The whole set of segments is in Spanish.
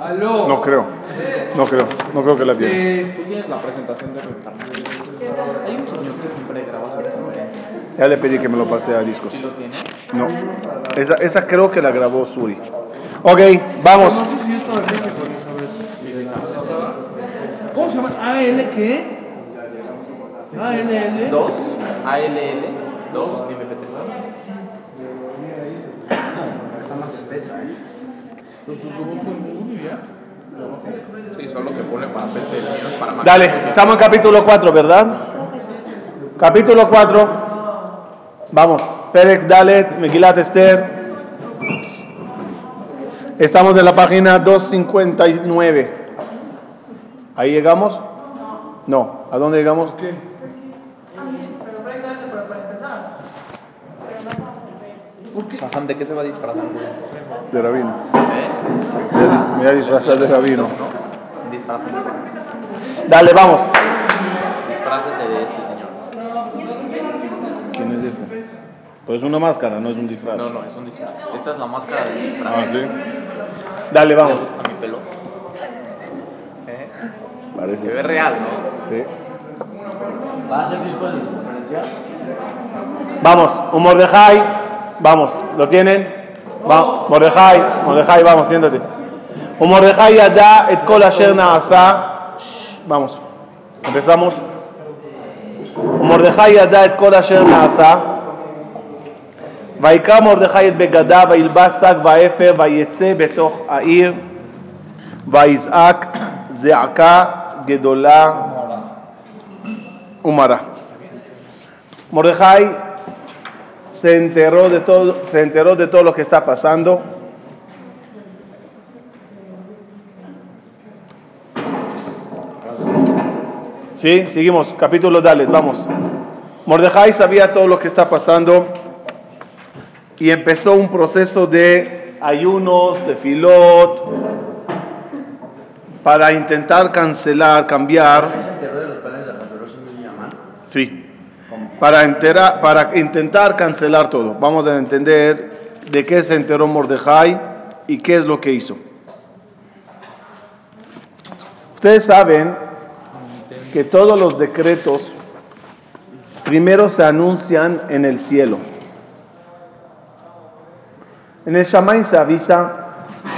Aló. No creo. No creo. No creo que la tiene. Tú tienes la presentación de Ricardo. Hay un señor que siempre graba. Ya le pedí que me lo pase a discos. ¿Sí lo tiene? No. Esa, esa creo que la grabó Suri. Ok, vamos. No sé si esto con ¿sabes? ¿Cómo se llama? ¿AL qué? ALL. 2. ALL. 2 MP3. Está más espesa, ¿eh? Google y ya. Sí, solo que pone para PC, el mío es para Mac. Dale, estamos en capítulo 4, ¿verdad? Capítulo 4. Vamos. Perek Dalet, Megilat Esther. Estamos en la página 259. ¿Ahí llegamos? No. ¿A dónde llegamos? ¿Qué? Ajá, ¿de qué se va a disfrazar? De rabino. ¿Eh? Me voy a dis- me voy a disfrazar de rabino. Dale, vamos. Disfrácese de este señor. ¿Quién es este? Pues es una máscara, no es un disfraz. No, no, es un disfraz. Esta es la máscara del disfraz. Ah, sí. Dale, ¿Le vamos. gusta mi pelo? ¿Eh? Parece. Se ve real, ¿no? Sí. ¿Va a hacer discos de conferencias? Vamos, un Mordejai. Vamos, ¿lo tienen? Va, Mordejai, Mordejai, vamos, siéntate. Un Mordejai yada et kol asher naasa. Shh, Vamos, empezamos. Un Mordejai yada et kol asher naasa. ויקרא מרדכי את בגדיו, וילבש שק ואפר, ויצא בתוך העיר, ויזעק זעקה גדולה ומרה. Mordejai se enteró de todo, se enteró de todo lo que está pasando. Sí, seguimos, capítulo Dalet, vamos. Mordejai sabía todo lo que está pasando y empezó un proceso de ayunos, de filot, para intentar cancelar, cambiar. ¿Se enteró de los planes de y? Sí. Para, entera- para intentar cancelar todo. Vamos a entender de qué se enteró Mordejai y qué es lo que hizo. Ustedes saben que todos los decretos primero se anuncian en el cielo. En el Shamay se avisa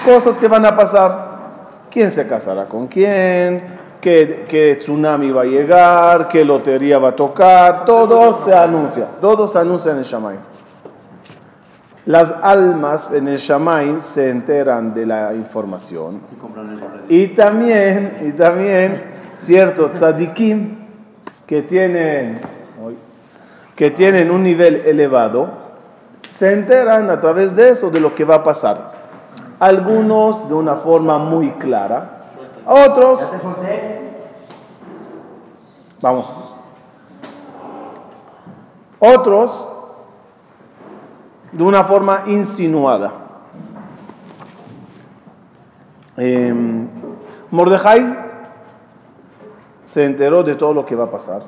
cosas que van a pasar. ¿Quién se casará con quién? ¿Qué, qué tsunami va a llegar? ¿Qué lotería va a tocar? Todo se anuncia. Todo se anuncia en el Shamay. Las almas en el Shamay se enteran de la información. Y también, y también ciertos tzadikim que tienen, que tienen un nivel elevado, se enteran a través de eso de lo que va a pasar. Algunos de una forma muy clara, otros, vamos, otros de una forma insinuada. Eh, Mordejai se enteró de todo lo que va a pasar.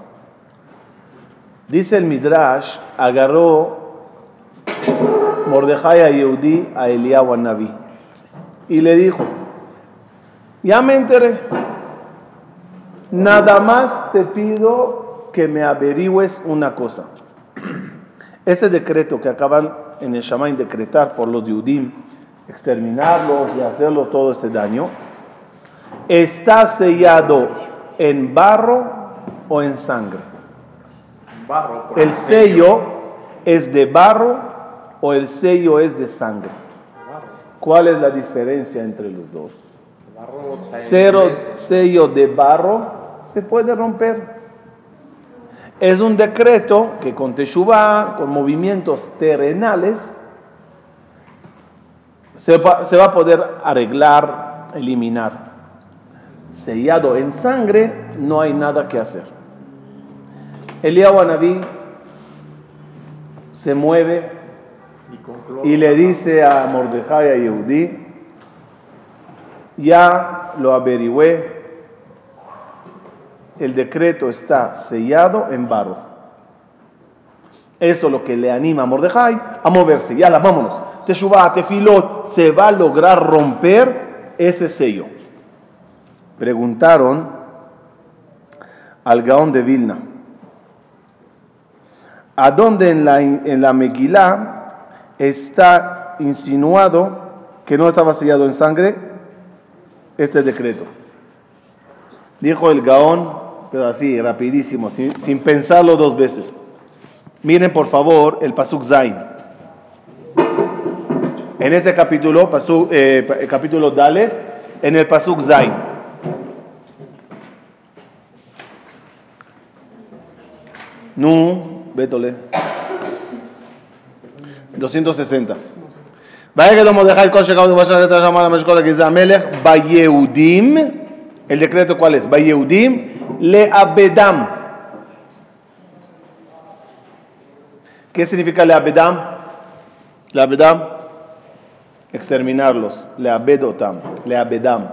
Dice el Midrash, agarró Mordejai a Yehudi a Eliyahu Naví y le dijo, ya me enteré, nada más te pido que me averigües una cosa. Este decreto que acaban en el Shammai decretar por los Yudim, exterminarlos y hacerlos todo ese daño, está sellado en barro o en sangre. Barro. El sello es de barro o el sello es de sangre. ¿Cuál es la diferencia entre los dos? Cero sello de barro se puede romper. Es un decreto que con Teshuvah, con movimientos terrenales, se va, se va a poder arreglar, eliminar. Sellado en sangre, no hay nada que hacer. Eliyahu Anabí se mueve y le dice a Mordejai a Yehudí, ya lo averigüé, el decreto está sellado en barro. Eso es lo que le anima a Mordejai a moverse. Ya, vámonos. Teshuvah, Tefilot, se va a lograr romper ese sello. Preguntaron al Gaón de Vilna, ¿a dónde en la, en la Megilá está insinuado que no estaba sellado en sangre este decreto? Dijo el Gaón, pero así, rapidísimo, sin, pensarlo dos veces. Miren por favor el Pasuk Zain. En ese capítulo, pasuk, eh, el capítulo Dalet, en el Pasuk Zain. Nu, Betole. 260. Vaya que lo dejar el coche que vas a llamar a la escuela que es Amelech, Bayeudim. El decreto cuál es? Bayeudim le abedam. ¿Qué significa le abedam? Le abedam, exterminarlos. Le abedotam, le abedam.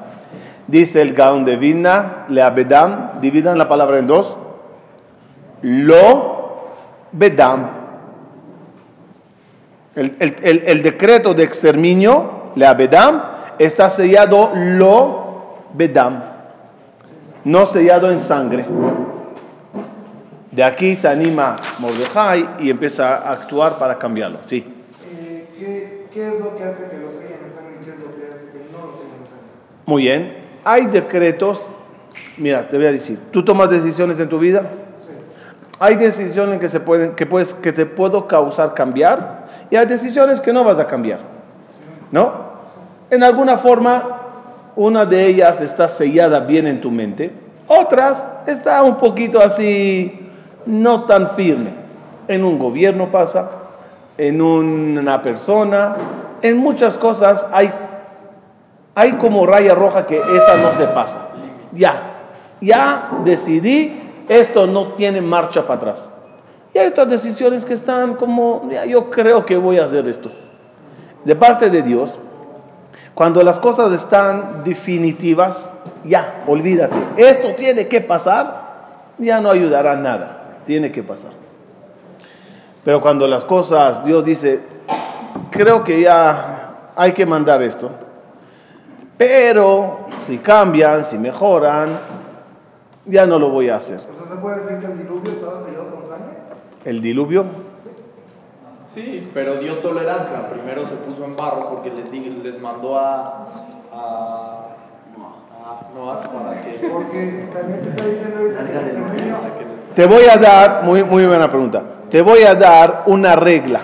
Dice el Gaón de Vilna, le abedam, dividan la palabra en dos. Lo bedam. El, el- el- el decreto de exterminio, le abedam, está sellado lo bedam, no sellado en sangre. De aquí se anima Mordejai y empieza a actuar para cambiarlo. Sí. Eh, ¿qué, ¿Qué es lo que hace que lo sellen en sangre y qué es lo que hace que no lo sellen en sangre? Muy bien. Hay decretos. Mira, te voy a decir. ¿Tú tomas decisiones en tu vida? Hay decisiones que, se pueden, que, puedes, que te puedo causar cambiar y hay decisiones que no vas a cambiar. ¿No? En alguna forma, una de ellas está sellada bien en tu mente, otras está un poquito así, no tan firme. En un gobierno pasa, en una persona, en muchas cosas hay hay como raya roja que esa no se pasa. Ya, ya decidí, esto no tiene marcha para atrás. Y hay otras decisiones que están como, yo creo que voy a hacer esto. De parte de Dios, cuando las cosas están definitivas, ya, olvídate, esto tiene que pasar, ya no ayudará nada, tiene que pasar. Pero cuando las cosas, Dios dice, creo que ya hay que mandar esto, pero si cambian, si mejoran, ya no lo voy a hacer. ¿Se puede decir que el diluvio estaba sellado con sangre? El diluvio, Sí, pero dio tolerancia. Primero se puso en barro porque les, di- les mandó a, a, a Noah para que, Porque también se está diciendo que te voy a dar, muy, muy buena pregunta, te voy a dar una regla.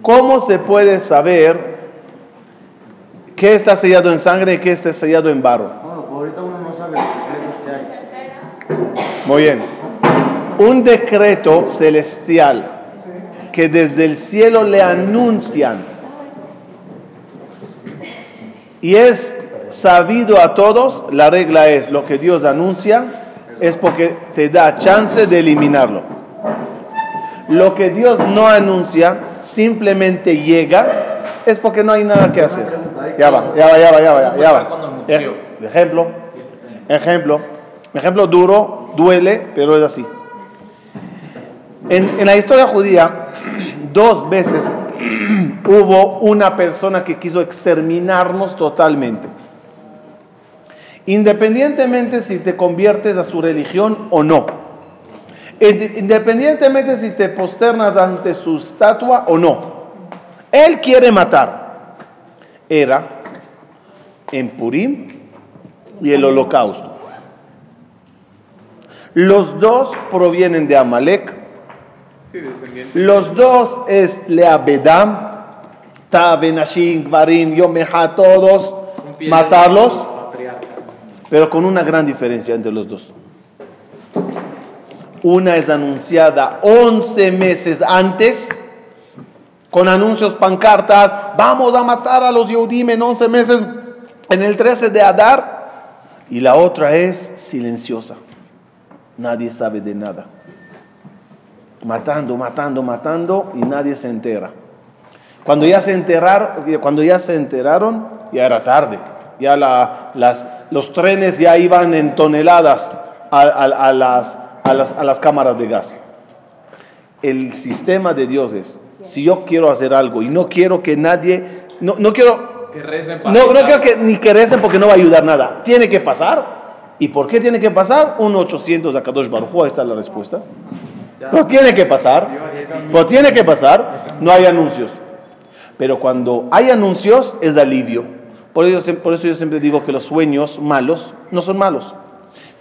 ¿Cómo se puede saber qué está sellado en sangre y qué está sellado en barro? Bueno, pues ahorita uno no sabe los secretos que hay. Muy bien. Un decreto celestial que desde el cielo le anuncian y es sabido a todos, la regla es lo que Dios anuncia es porque te da chance de eliminarlo. Lo que Dios no anuncia simplemente llega es porque no hay nada que hacer. Ya va, ya va, ya va, ya va, ya va. Cuando anunció. Ej- Ejemplo, ejemplo, ejemplo duro, duele, pero es así. En, en la historia judía, dos veces hubo una persona que quiso exterminarnos totalmente. Independientemente si te conviertes a su religión o no. Inde- Independientemente si te posternas ante su estatua o no. Él quiere matar. Era en Purim y el holocausto. Los dos provienen de Amalek. Sí. Los dos es Leabedam, Tabenashim, Gvarim, Yomeja, todos, matarlos, pero con una gran diferencia entre los dos. Una es anunciada 11 meses antes, con anuncios, pancartas, vamos a matar a los Yehudim en 11 meses, en el 13 de Adar, y la otra es silenciosa. Nadie sabe de nada. Matando, matando, matando, y nadie se entera. Cuando ya se enteraron, cuando ya se enteraron, ya era tarde. Ya la- las, los trenes ya iban en toneladas a, a- a las, a, las, a las cámaras de gas. El sistema de Dios es, si yo quiero hacer algo y no quiero que nadie, no, no quiero Que recen para No, no que ni que recen porque no va a ayudar nada. Tiene que pasar. ¿Y por qué tiene que pasar? Un 800 a Kadosh Baruj ahí está la respuesta. No tiene que pasar. No tiene que pasar. No hay anuncios. Pero cuando hay anuncios es alivio. Por eso, por eso yo siempre digo que los sueños malos no son malos.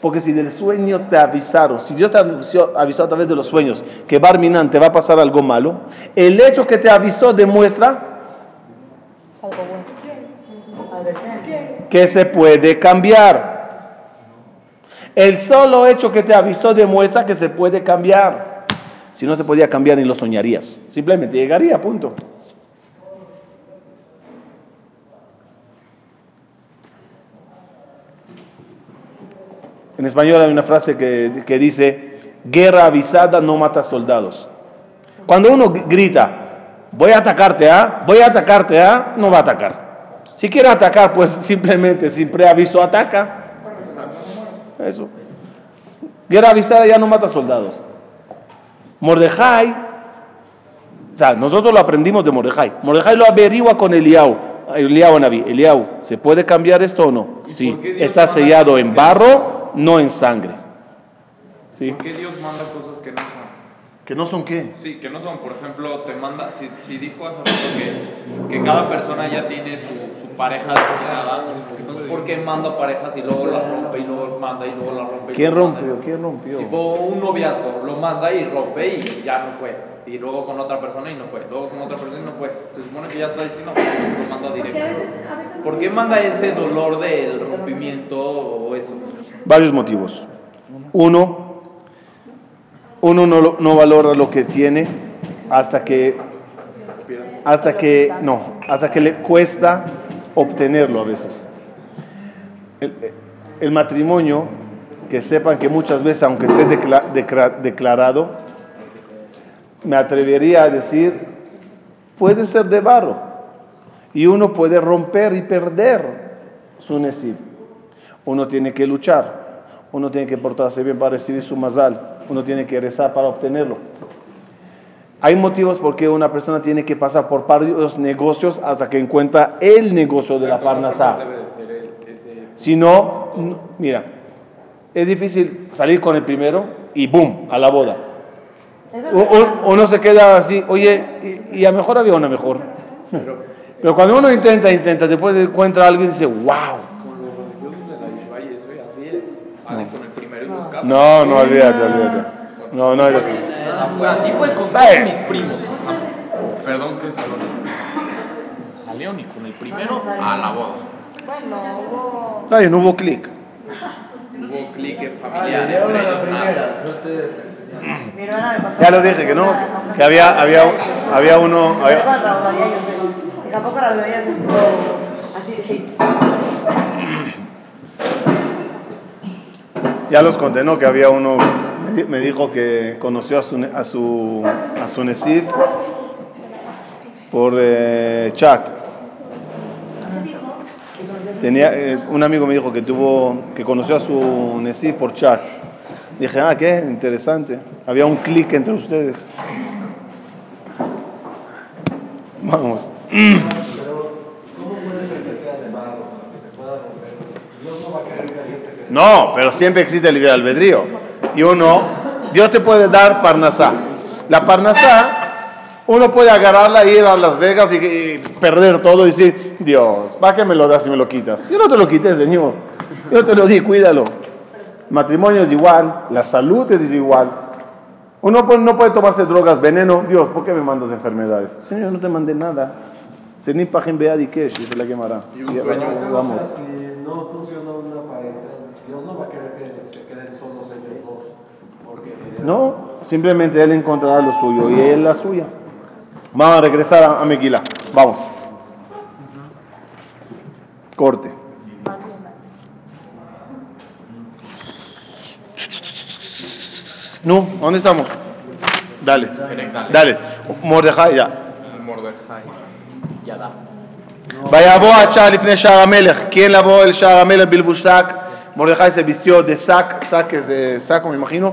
Porque si del sueño te avisaron, si Dios te avisó, avisó a través de los sueños que Barminan te va a pasar algo malo, el hecho que te avisó demuestra Es que se puede cambiar. El solo hecho que te avisó demuestra que se puede cambiar. Si no se podía cambiar ni lo soñarías. Simplemente llegaría, punto. En español hay una frase que, que dice, guerra avisada no mata soldados. Cuando uno grita, voy a atacarte, ¿ah? Voy a atacarte, ¿ah? No va a atacar. Si quiere atacar, pues simplemente sin preaviso ataca. Eso. Guerra avisada ya no mata soldados. Mordejai, o sea, nosotros lo aprendimos de Mordejai. Mordejai lo averigua con Eliau. Eliau Naví. Eliau, ¿se puede cambiar esto o no? ¿Y Sí. Está sellado en barro, no en sangre. ¿Sí? ¿Por qué Dios manda cosas que no son? ¿Que no son qué? Sí, que no son, por ejemplo, te manda, si, si dijo hace rato que, que cada persona ya tiene su, su pareja designada, entonces ¿por qué manda parejas y luego la rompe y luego manda y luego la rompe? y ¿Quién luego manda? rompió? ¿Quién rompió? Tipo un noviazgo, lo manda y rompe y ya no fue. Y luego con otra persona y no fue. Luego con otra persona y no fue. Se supone que ya está destinado, pero se lo manda directo. ¿Por qué manda ese dolor del rompimiento o eso? Varios motivos. Uno, uno no, no valora lo que tiene hasta que, hasta que, no, hasta que le cuesta obtenerlo a veces. El, el matrimonio, que sepan que muchas veces, aunque esté decla- decra- declarado, me atrevería a decir, puede ser de barro. Y uno puede romper y perder su nesib. Uno tiene que luchar. Uno tiene que portarse bien para recibir su mazal. Uno tiene que rezar para obtenerlo. Hay motivos por qué una persona tiene que pasar por varios negocios hasta que encuentra el negocio de la parnasá. Si no, no- mira, es difícil salir con el primero y ¡boom! a la boda. Uno se queda así, oye, y, y a lo mejor había una mejor. Pero cuando uno intenta, intenta, después encuentra a alguien y dice, wow. Con los religiosos de la Yeshiva y eso, y así con el primero y los. No, no, olvídate, olvídate. No, no así. Esa fue así, fue con todos mis primos. Perdón que se lo A León y con el primero a la boda. Bueno, hubo. Está bien, hubo clic. Hubo clique Ah, familiar León entre a la ellos, nada. Ya les dije que no, que había, había, había uno, había- tampoco Raúl Badía se puso así ya los conté, ¿no? Que había uno, me di- me dijo que conoció a su, a su, a su Nesif por eh, chat. Tenía, eh, un amigo me dijo que tuvo, que conoció a su Nesif por chat. Dije, ah, qué interesante. Había un clic entre ustedes. Vamos. No, pero siempre existe el libre albedrío. Y uno, Dios te puede dar parnasá. La parnasá, uno puede agarrarla, ir a Las Vegas y, y perder todo y decir, Dios, ¿para qué me lo das y me lo quitas? Yo no te lo quité, Señor. Yo te lo di, cuídalo. Matrimonio es igual, la salud es igual. Uno puede- no puede tomarse drogas, veneno. Dios, ¿por qué me mandas enfermedades? Señor, no te mandé nada. Bead y kesh, dice la quemará. Y un sueño. Vamos. Si no funciona una pareja, Dios no va a querer que se queden solos ellos dos. Porque No, simplemente él encontrará lo suyo y él la suya. Vamos a regresar a, a Meguila. Vamos. Corte. No, ¿dónde estamos? Dale. Dale. Mordejai, ya. Mordejai. Ya da. ויבוא הצ'ה לפני שער המלך. ¿Quién lavó el שער המלך בלבושק? Mordejai se vistió de sac, sac es de saco, me imagino,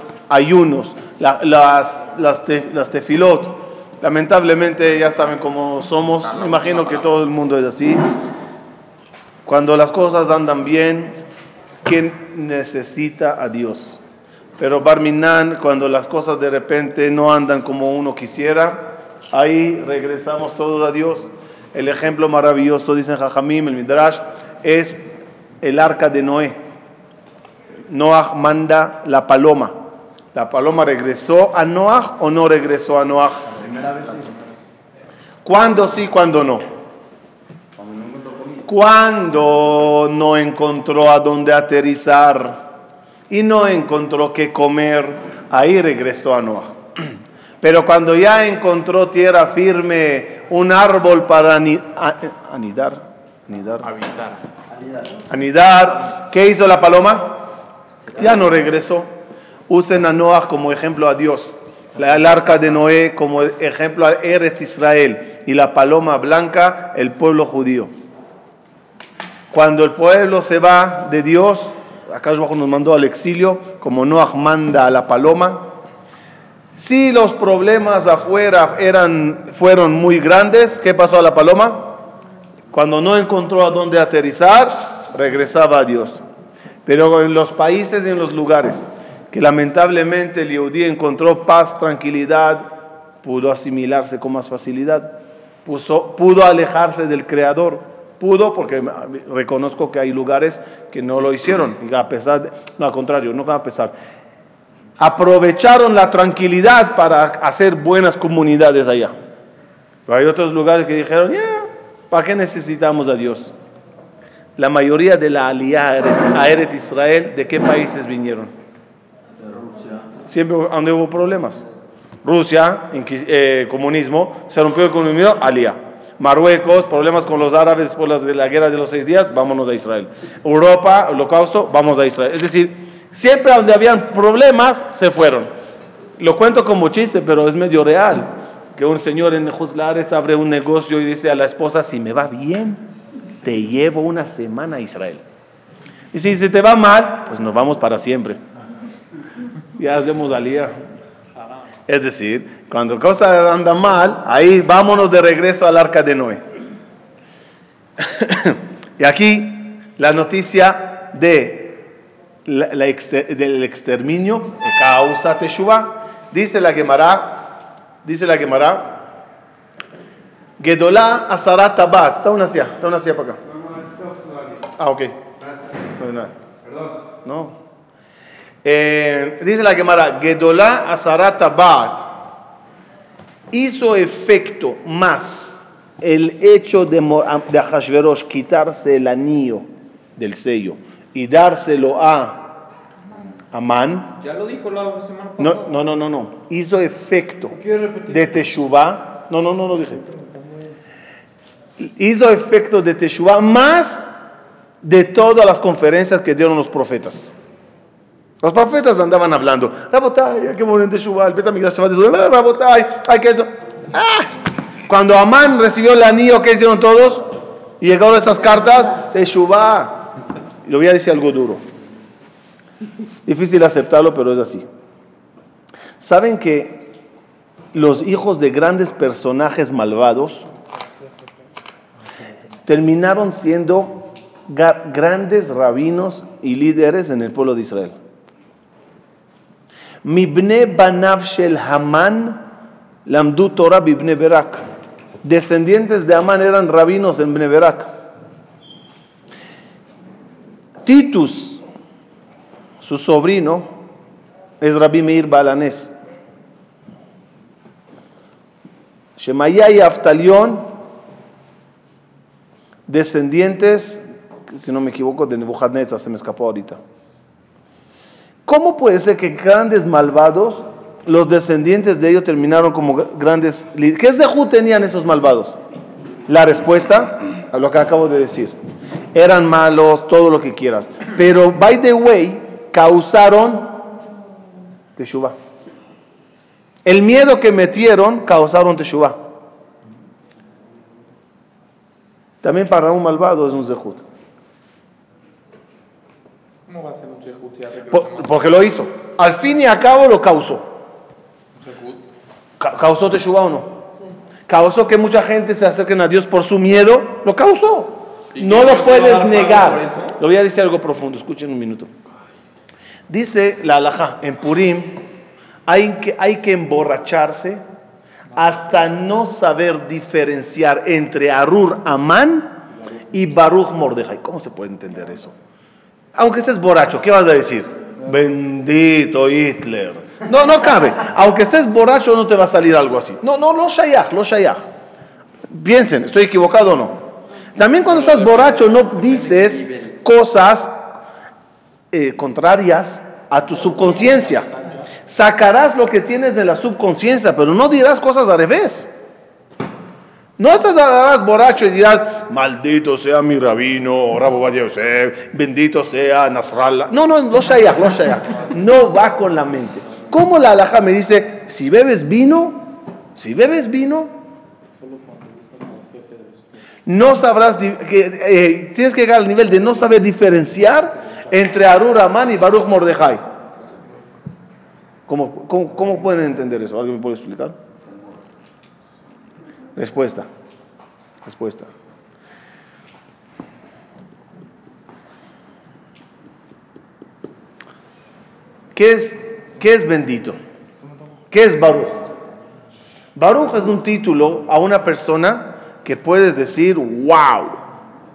ayunos, la- las, las, te- las tefilot. Lamentablemente ya saben cómo somos, imagino que todo el mundo es así. Cuando las cosas andan bien, ¿quién necesita a Dios? Pero Barminan, cuando las cosas de repente no andan como uno quisiera, ahí regresamos todos a Dios. El ejemplo maravilloso, dicen Jajamim, el Midrash, es el arca de Noé. Noah manda la paloma. ¿La paloma regresó a Noah o no regresó a Noah? ¿Cuándo sí, cuándo no? Cuando no encontró a dónde aterrizar y no encontró qué comer, ahí regresó a Noah. Pero cuando ya encontró tierra firme, un árbol para a- anidar, anidar, anidar, ¿qué hizo la paloma? Ya no regresó. Usen a Noah como ejemplo a Dios. El arca de Noé como ejemplo a Eretz Israel. Y la paloma blanca, el pueblo judío. Cuando el pueblo se va de Dios, acá abajo nos mandó al exilio, como Noah manda a la paloma. Si los problemas afuera eran, fueron muy grandes, ¿qué pasó a la paloma? Cuando no encontró a dónde aterrizar, regresaba a Dios. Pero en los países y en los lugares que lamentablemente el Yehudí encontró paz, tranquilidad, pudo asimilarse con más facilidad, pudo alejarse del Creador, pudo, porque reconozco que hay lugares que no lo hicieron, a pesar, no al contrario, no a pesar, aprovecharon la tranquilidad para hacer buenas comunidades allá. Pero hay otros lugares que dijeron, ¿para qué necesitamos a Dios? La mayoría de la aliyah a Eretz- a Eretz Israel, ¿de qué países vinieron? Siempre donde hubo problemas. Rusia, eh, comunismo, se rompió el comunismo, aliyah. Marruecos, problemas con los árabes después de la guerra de los seis días, vámonos a Israel. Europa, holocausto, vamos a Israel. Es decir, siempre donde habían problemas, se fueron. Lo cuento como chiste, pero es medio real. Que un señor en Juzlares abre un negocio y dice a la esposa, si me va bien, te llevo una semana a Israel. Y si se te va mal, pues nos vamos para siempre. Ya hacemos alía. Es decir, cuando cosas andan mal, ahí vámonos de regreso al arca de Noé. y aquí la noticia de la- la exter- del exterminio de causa Teshuvah. Dice la Gemara, dice la Gemara, Gedolá Azarat Tabat. Está una hacia, está una hacia para acá. Ah, ok. No, de nada. No. Eh, dice la Gemara, Gedolá Azarat Tabat hizo efecto más el hecho de, de Ahashverosh quitarse el anillo del sello y dárselo a Amán. Ya lo dijo la semana pasada. No, no, no, no, no. Hizo efecto de Teshuvah. No, no, no lo dije. Hizo efecto de Teshuvah más de todas las conferencias que dieron los profetas. Los profetas andaban hablando, Rabotai, hay que morir en Teshuvah, el Betamigdash se va a destruir, "Ah, Rabotai, hay que. ¡Ah! Cuando Amán recibió el anillo, ¿qué hicieron todos? Y llegaron esas cartas, Teshuvah. Y le voy a decir algo duro. Difícil aceptarlo, pero es así. ¿Saben que los hijos de grandes personajes malvados terminaron siendo grandes rabinos y líderes en el pueblo de Israel? Mibne Banav Shel Haman Lamdu Torah Bibne Berak. Descendientes de Amán eran rabinos en Berak. Titus, su sobrino, es Rabbi Meir Balanés. Shemaya y Aftalión, descendientes, si no me equivoco, de Nebuchadnezzar, se me escapó ahorita. ¿Cómo puede ser que grandes malvados, los descendientes de ellos terminaron como grandes líderes? ¿Qué zehut tenían esos malvados? La respuesta a lo que acabo de decir. eran malos, todo lo que quieras. Pero, by the way, causaron teshuva. El miedo que metieron causaron teshuva. También para un malvado es un zehut. ¿Cómo va a ser un shehut si hace que Por- porque lo hizo. Al fin y al cabo lo causó. Ca- ¿Causó teshuva o no? ¿Causó que mucha gente se acerquen a Dios por su miedo? Lo causó. ¿Y No lo puedes negar. Le voy a decir algo profundo, escuchen un minuto. Dice la alhaja, en Purim hay que, hay que emborracharse hasta no saber diferenciar entre Arur Amán y Baruch Mordejai. ¿Cómo se puede entender eso? Aunque estés borracho, ¿qué vas a decir? Bendito Hitler. No, no cabe. Aunque estés borracho no te va a salir algo así. No, no, lo shayach, lo shayach. Piensen, ¿estoy equivocado o no? También cuando estás borracho no dices cosas eh, contrarias a tu subconsciencia. Sacarás lo que tienes de la subconsciencia, pero no dirás cosas al revés. No estarás borracho y dirás, maldito sea mi rabino, Rabo Yosef, bendito sea Nasrallah. No, no, lo shayach, lo shayach. No va con la mente. ¿Cómo la alhaja me dice, si bebes vino, si bebes vino, no sabrás, eh, tienes que llegar al nivel de no saber diferenciar entre Arur Amán y Baruch Mordejai. ¿Cómo, cómo, cómo pueden entender eso? ¿Alguien me puede explicar? Respuesta. Respuesta. ¿Qué es, qué es bendito? ¿Qué es Baruch? Baruch es un título a una persona que puedes decir, wow,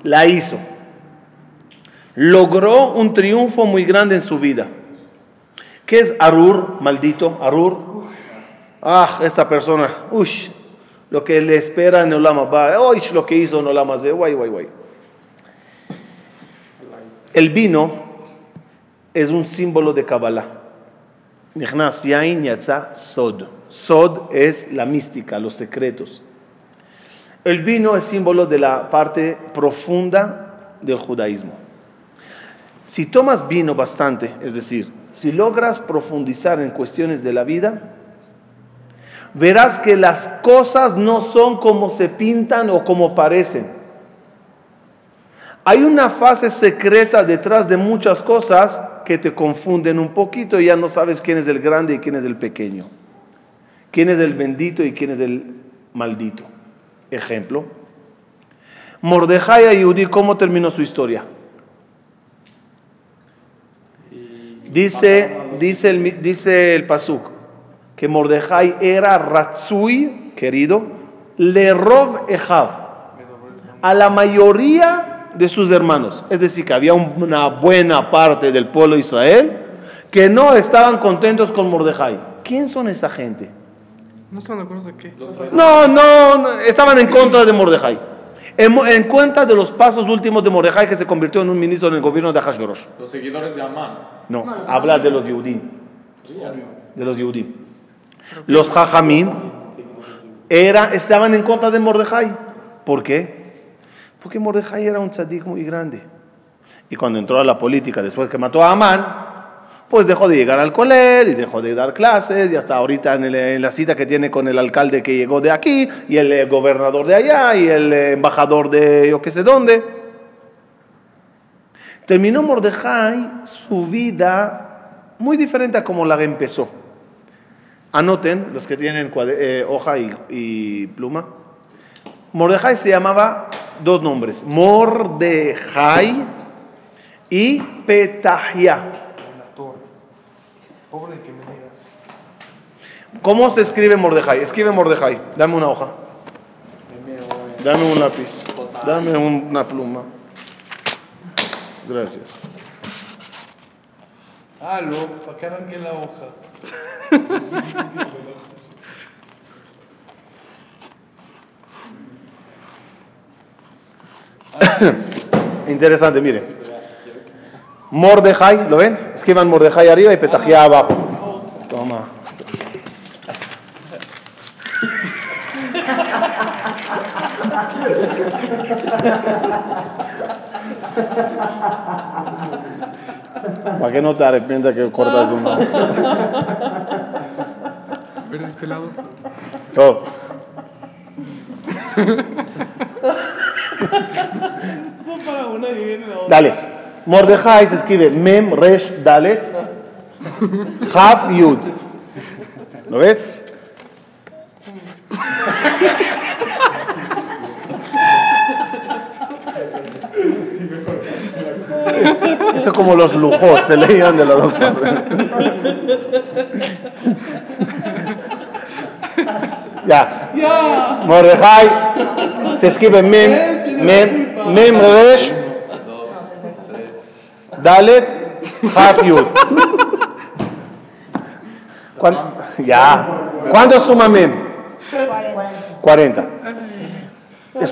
la hizo. Logró un triunfo muy grande en su vida. ¿Qué es Arur, maldito? Arur. Ah, esta persona, ush, lo que le espera en uy, lo que hizo en guay, guay, guay. El vino es un símbolo de Kabbalah. Nichnas yain yatza sod. Sod es la mística, los secretos. El vino es símbolo de la parte profunda del judaísmo. Si tomas vino bastante, es decir, si logras profundizar en cuestiones de la vida, verás que las cosas no son como se pintan o como parecen. Hay una fase secreta detrás de muchas cosas que te confunden un poquito y ya no sabes quién es el grande y quién es el pequeño. Quién es el bendito y quién es el maldito. Ejemplo. Mordejai a Yehudi, ¿cómo terminó su historia? Dice, dice el, dice el Pasuk que Mordejai era Ratzui, querido, Lerov Ejav, a la mayoría de sus hermanos. Es decir, que había un- una buena parte del pueblo de Israel que no estaban contentos con Mordejai. ¿Quién son esa gente? ¿No están de acuerdo de qué? No, no, no, estaban en contra de Mordejai. En, cuenta de los pasos últimos de Mordejai que se convirtió en un ministro en el gobierno de Hashverosh. Los seguidores de Amán. No, habla de los Yehudim. De los Yehudim. Los Jajamim era, estaban en contra de Mordejai. ¿Por qué? Porque Mordejai era un tzadik muy grande. Y cuando entró a la política, después que mató a Amán, pues dejó de llegar al colel y dejó de dar clases y hasta ahorita en, el- en la cita que tiene con el alcalde que llegó de aquí y el eh, gobernador de allá y el eh, embajador de yo qué sé dónde. Terminó Mordejai su vida muy diferente a como la empezó. Anoten, los que tienen eh, hoja y, pluma. Mordejai se llamaba dos nombres, Mordejai y Petahia. ¿Cómo se escribe Mordejai? Escribe Mordejai. Dame una hoja. Dame un lápiz. Dame un- una pluma. Gracias. Ah, lo, para que arranque la hoja. Interesante, miren. Mordejai, ¿lo ven? Escriban Mordejai arriba y Petahia abajo. Toma. Para que no te arrepientas que cortas un lado. Verdes pelado. Todo. No para una y viene la otra. Dale. Mordejai se escribe Mem, Resh, Dalet, Haf, Yud. ¿Lo ves? Eso como los lujos, se leían de los dos. Ya. Mordejai se escribe Mem, Mem, Mem, Resh, Dalet, Haf, Yud. ¿Cuán- Ya. ¿Cuánto suma Mem? 40.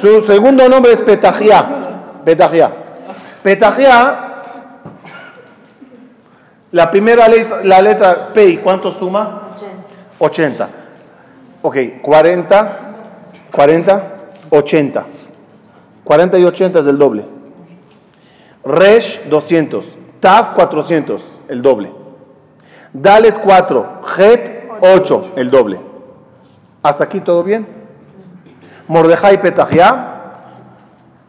Su segundo nombre es Petahia. Petahia. Petahia, la primera letra, la letra P, ¿cuánto suma? 80. Ok, 40, 40, 80. 40 y 80 es el doble. Resh 200. Tav 400, el doble. Dalet 4. Het 8, el doble. ¿Hasta aquí todo bien? Mordejai Petahia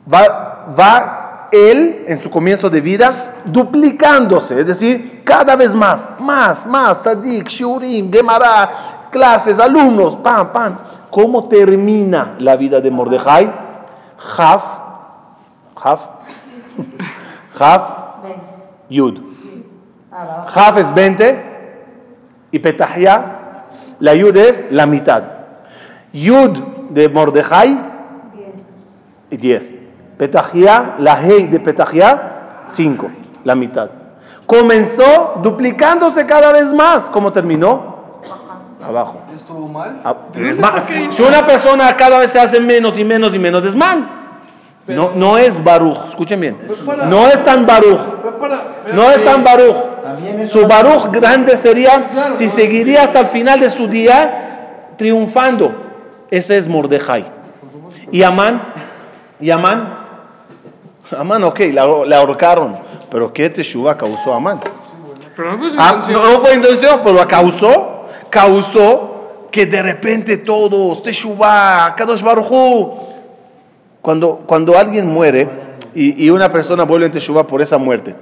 va, va él en su comienzo de vida duplicándose, es decir, cada vez más, más, más, Tzadik, Shurim, Gemara, clases, alumnos, pam, pam. ¿Cómo termina la vida de Mordejai? Haf, Haf, Haf, Yud. Haf es 20 y Petahia, la Yud es la mitad. Yud de Mordejai, 10. Petahia, la Hei de Petahia, 5, la mitad. Comenzó duplicándose cada vez más. ¿Cómo terminó? Abajo. ¿Estuvo mal? Ah, es mal. Si una persona cada vez se hace menos y menos y menos, es mal. No, no es Baruch, escuchen bien. No es tan Baruch. No es tan Baruch. Su Baruch grande sería si seguiría hasta el final de su día triunfando. Ese es Mordejai. Y Amán, y Amán, Amán, ok, la, la ahorcaron. Pero ¿qué teshuva causó Amán? Pero no fue su Ah, intención. no, no fue intención, pero la causó, causó que de repente todos, Teshuvah, Kadosh Baruj Hu. Cuando, cuando alguien muere y, y una persona vuelve en Teshuvah por esa muerte,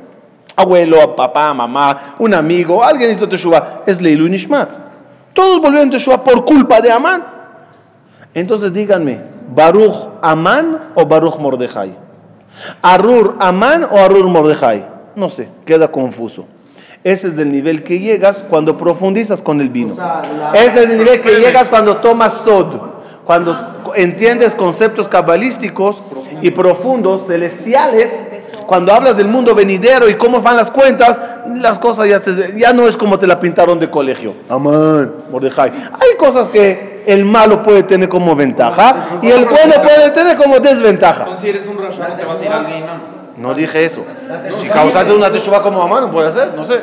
abuelo, papá, mamá, un amigo, alguien hizo Teshuvah, es Leilu Nishmat. Todos volvieron en Teshuvah por culpa de Amán. Entonces díganme, ¿Baruch Amán o Baruch Mordejai? ¿Arur Amán o Arur Mordejai? No sé, queda confuso. Ese es el nivel que llegas cuando profundizas con el vino. Ese es el nivel que llegas cuando tomas sod, cuando entiendes conceptos cabalísticos y profundos, celestiales. Cuando hablas del mundo venidero y cómo van las cuentas, las cosas ya, se- ya no es como te la pintaron de colegio. Amán, Mordejai. Hay cosas que el malo puede tener como ventaja y el bueno puede tener como desventaja. Entonces, si eres un rasha, no te vas a ir al Guinam. No dije eso. Si causaste una teshuva como Amán, puede ser, no sé.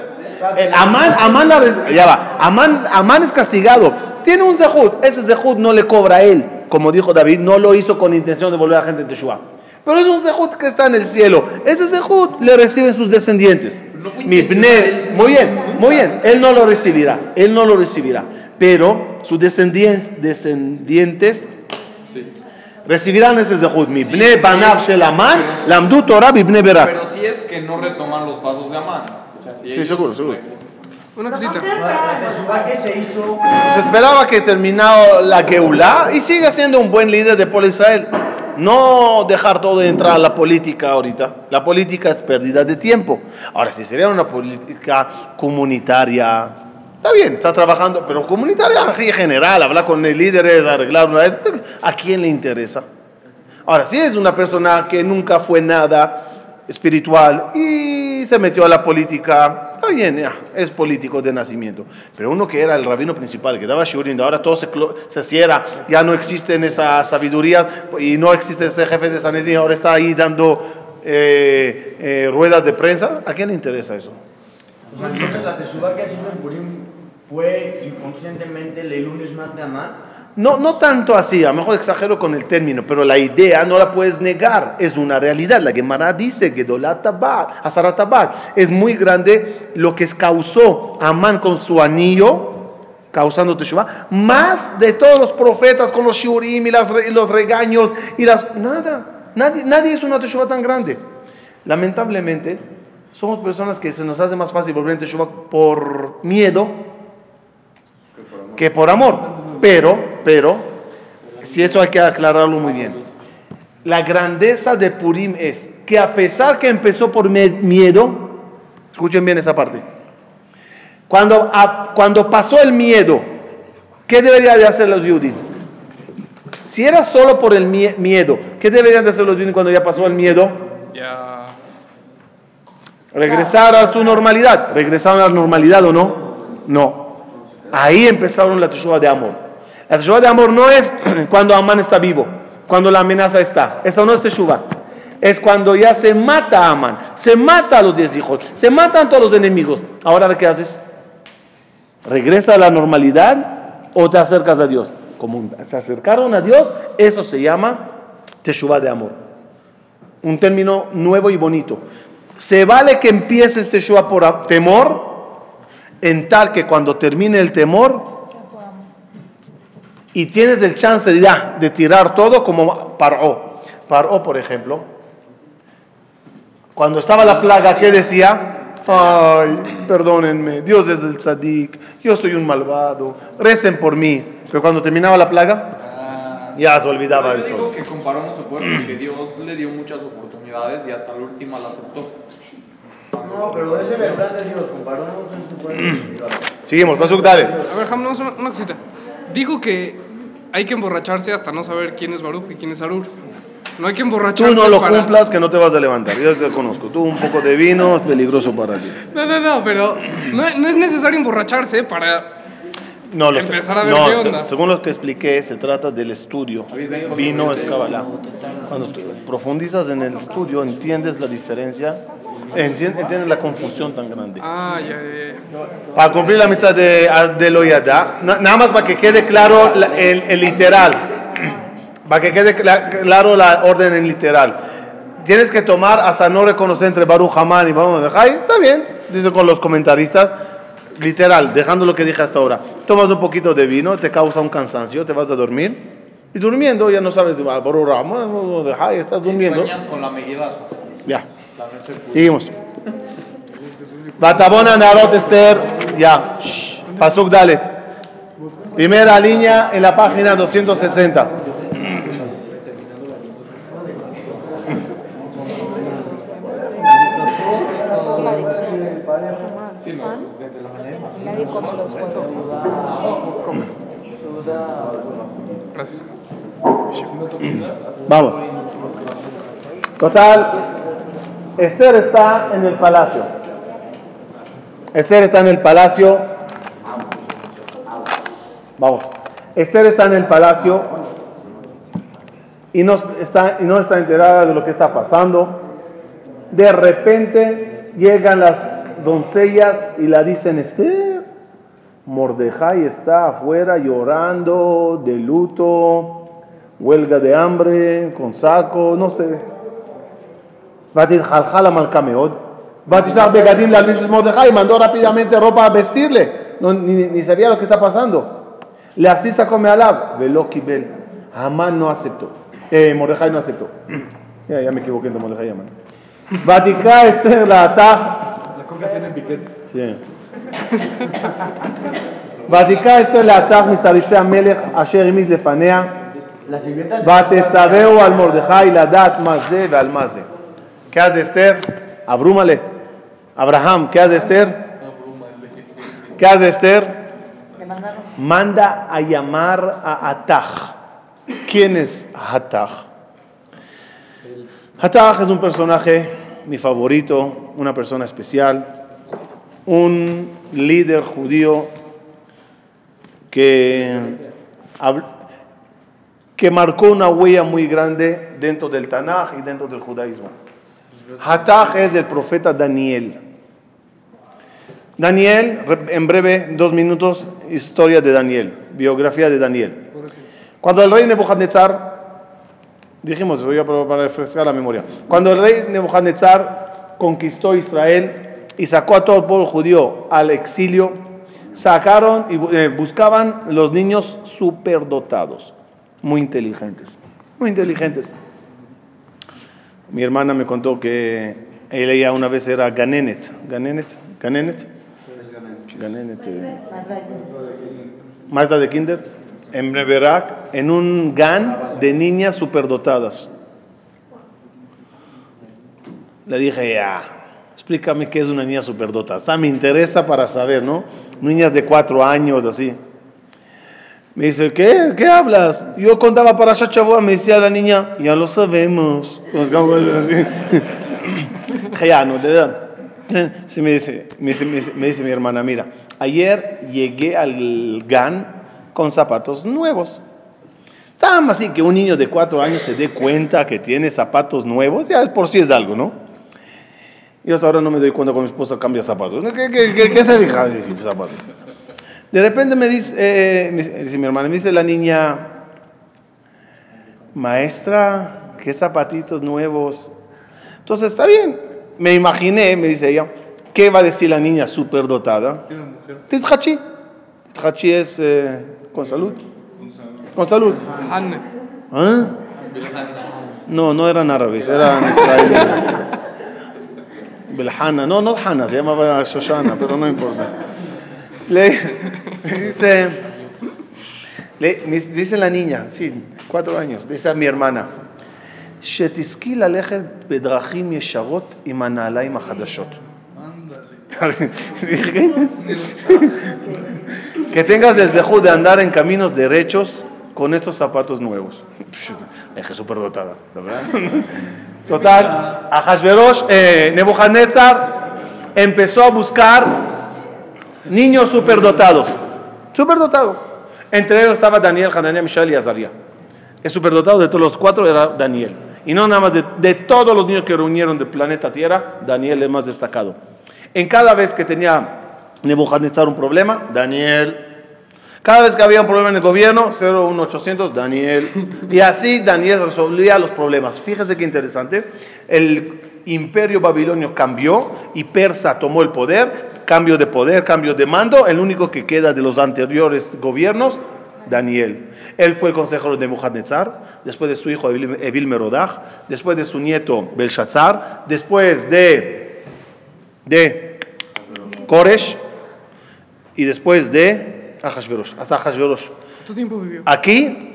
Eh, Amán, Amán, la res- ya va. Amán, Amán es castigado. Tiene un zehut. Ese zehut no le cobra a él. Como dijo David, no lo hizo con intención de volver a la gente en teshuva. Pero es un zehut que está en el cielo. Ese zehut le reciben sus descendientes. Mi bne- muy bien, muy bien. Él no lo recibirá. Él no lo recibirá. Pero sus descendien- descendientes recibirán ese zehut. Mi bne banav shel Amán, lamdu Torah mi bne berak. Pero si es que no retoman los pasos de Amán. O sea, si Sí, seguro, seguro. Una cosita. Se esperaba que terminado la Geulah y siga siendo un buen líder de pueblo de Israel. No dejar todo entrar a la política ahorita. La política es pérdida de tiempo. Ahora, si sería una política comunitaria, está bien, está trabajando, pero comunitaria en general, hablar con el líderes, arreglar una vez, ¿a quién le interesa? Ahora, si es una persona que nunca fue nada espiritual y se metió a la política, bien, ya, es político de nacimiento. Pero uno que era el rabino principal, que daba shurim, ahora todo se, se cierra, ya no existen esas sabidurías y no existe ese jefe de Sanedrín, ahora está ahí dando eh, eh, ruedas de prensa. ¿A quién le interesa eso? o sea, entonces la teshuva que se hizo en Purim fue inconscientemente Leilun Ishmat de Amán. No, no tanto así, a lo mejor exagero con el término, pero la idea no la puedes negar, es una realidad. La Gemara dice que Dolatabat, Azaratabat, es muy grande lo que causó Amán con su anillo, causando Teshuvah, más de todos los profetas con los shiurim y, las- y los regaños y las... Nada, nadie, nadie hizo una Teshuvah tan grande. Lamentablemente, somos personas que se nos hace más fácil volver a Teshuvah por miedo que por amor. Pero, pero, si eso hay que aclararlo muy bien. La grandeza de Purim es que a pesar que empezó por miedo, escuchen bien esa parte, cuando, a- cuando pasó el miedo, ¿qué deberían de hacer los judíos? Si era solo por el mie- miedo, ¿qué deberían de hacer los judíos cuando ya pasó el miedo? Ya. Regresar a su normalidad. ¿Regresaron a la normalidad o no? No. Ahí empezaron la teshuva de amor. La teshuva de amor no es cuando Amán está vivo, cuando la amenaza está. Eso no es teshuva. Es cuando ya se mata Amán, se mata a los diez hijos, se matan todos los enemigos. Ahora, ¿qué haces? ¿Regresa a la normalidad o te acercas a Dios? Como se acercaron a Dios, eso se llama teshuva de amor. Un término nuevo y bonito. Se vale que empieces teshuva por temor, en tal que cuando termine el temor y tienes el chance de, ya, de tirar todo como Paró. Paró, por ejemplo, cuando estaba la plaga, ¿qué decía? Ay, perdónenme, Dios es el tzadik, yo soy un malvado, recen por mí. Pero cuando terminaba la plaga, ya se olvidaba de Yo todo. digo que con Paró no se puede porque Dios le dio muchas oportunidades y hasta la última la aceptó. No, pero ese era el plan de Dios, comparamos eso con Seguimos, Pasuk, dale. A ver, Ham, una, una cosita. Dijo que hay que emborracharse hasta no saber quién es Baruch y quién es Arur. No hay que emborracharse Tú no lo para- cumplas, que no te vas a levantar. Yo te conozco. Tú un poco de vino es peligroso para ti. No, no, no, pero no, no es necesario emborracharse para... No, lo sé. Empezar a ver No, qué se- onda. según lo que expliqué, se trata del estudio. Vino es Kabbalah. Cuando profundizas en el estudio, entiendes la diferencia, entien- entiendes la confusión tan grande. Ah, ya, ya, ya. Para cumplir la mitad de, de lo yadá, na- nada más para que quede claro la- el, el literal, para que quede cla- claro la orden en literal. Tienes que tomar hasta no reconocer entre Baruch Hamán y Baruch Mordejai, está bien, dice con los comentaristas, literal, dejando lo que dije hasta ahora. Tomas un poquito de vino, te causa un cansancio, te vas a dormir, y durmiendo ya no sabes de Baruch Mordejai, estás durmiendo. Sueñas con la Megillah. Ya. Seguimos. Batabona Narot Esther, ya. Pasuk Dalet. Primera línea en la página 260. Nadie come los huevos. Gracias. Vamos. Total, Esther está en el palacio. Esther está en el palacio. Vamos. Esther está en el palacio y no está, y no está enterada de lo que está pasando. De repente llegan las doncellas y la dicen, Esther, Mordejai está afuera llorando, de luto, huelga de hambre, con saco, no sé. ותתחלחל המלכה מאוד, ותשלח בגדים להלביש את מרדכי, y mandó rápidamente ropa a vestirle, no, ni, ni sabía lo que está pasando. Le así sacó alab, veló kibel, Amán no aceptó, eh, Mordejai no aceptó. ya, ya me equivoqué entre Mordejai y Amán. Vaticá Esther la ataj, La coca tiene piquete. Sí. ותקרא אסתר לאתר מסריסי המלך אשר העמיד לפניה La sirvienta ותצווהו על מרדכי לדעת מה זה ועל מה זה. ¿Qué hace Esther? Abrúmale. Abraham, ¿qué hace Esther? ¿Qué hace Esther? Manda a llamar a Ataj. ¿Quién es Ataj? Ataj es un personaje, mi favorito, una persona especial, un líder judío que, que marcó una huella muy grande dentro del Tanaj y dentro del judaísmo. Hataj es el profeta Daniel. Daniel, en breve, dos minutos, historia de Daniel, biografía de Daniel. Cuando el rey Nebuchadnezzar, dijimos, voy a para refrescar la memoria, cuando el rey Nebuchadnezzar conquistó Israel y sacó a todo el pueblo judío al exilio, sacaron y eh, buscaban los niños superdotados, muy inteligentes, muy inteligentes. Mi hermana me contó que ella una vez era Ganenet, Ganenet, Ganenet, Ganenet, eh, maestra de kinder, en Breverak, en un GAN de niñas superdotadas. Le dije, ya, explícame qué es una niña superdotada. Hasta me interesa para saber, ¿no? Niñas de cuatro años, así. Me dice, ¿qué? ¿Qué hablas? Yo contaba para Shachaboa, me decía la niña, ya lo sabemos. Nos quedamos así. Dije, ya, no, de verdad. Sí, me, dice, me, dice, me, dice, me dice mi hermana, mira, ayer llegué al GAN con zapatos nuevos. Tan así que un niño de cuatro años se dé cuenta que tiene zapatos nuevos, ya por sí es algo, ¿no? Y hasta ahora no me doy cuenta cuando mi esposa cambia zapatos. ¿Qué, qué, qué, qué se fija zapatos? De repente me dice, eh, me dice mi hermana, me dice la niña, maestra, qué zapatitos nuevos. Entonces está bien, me imaginé, me dice ella, ¿qué va a decir la niña superdotada? Tithachi. Tithachi es eh, con salud. Con salud. Hanne. ¿Ah? No, no eran árabes, eran israelíes. Belhana, no, no Hana, se llamaba Shoshana, pero no importa. Le dice, le, me dice la niña, sí, cuatro años, dice a mi hermana, שתזכי ללכת בדרכים ישרות עם הנעליים החדשות. que tengas el zehut de andar en caminos derechos con estos zapatos nuevos. Es que súper dotada, la verdad. Total, Ahasverosh, eh, Nebuchadnezzar empezó a buscar niños superdotados. Superdotados. Entre ellos estaba Daniel, Hananiah, Mishael y Azaria. El superdotado de todos los cuatro era Daniel. Y no nada más de, de todos los niños que reunieron del planeta Tierra, Daniel es más destacado. En cada vez que tenía Nebuchadnezzar un problema, Daniel. Cada vez que había un problema en el gobierno, 01800, Daniel. Y así Daniel resolvía los problemas. Fíjese qué interesante. El imperio babilonio cambió y Persa tomó el poder. Cambio de poder, cambio de mando. El único que queda de los anteriores gobiernos, Daniel. Él fue el consejero de Nebuchadnezzar, después de su hijo Evil Merodach, después de su nieto Belshazzar, después de, de Koresh y después de Ahashverosh, hasta Ahashverosh. ¿Cuánto tiempo vivió? Aquí,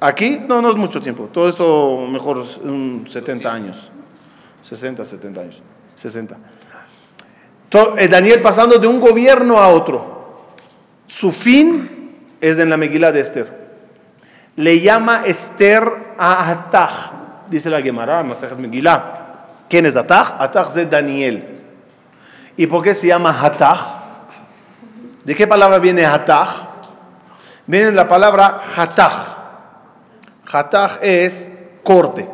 aquí, no, no es mucho tiempo. Todo eso mejor un 70 años. 60, 70 años. 60. To- eh, Daniel pasando de un gobierno a otro. Su fin es en la Megilá de Esther. Le llama Esther a Atach. Dice la Gemara, Masejet Megilá. ¿Quién es Atach? Atach es Daniel. ¿Y por qué se llama Atach? ¿De qué palabra viene Hatach? Viene la palabra Hatach. Hatach es corte.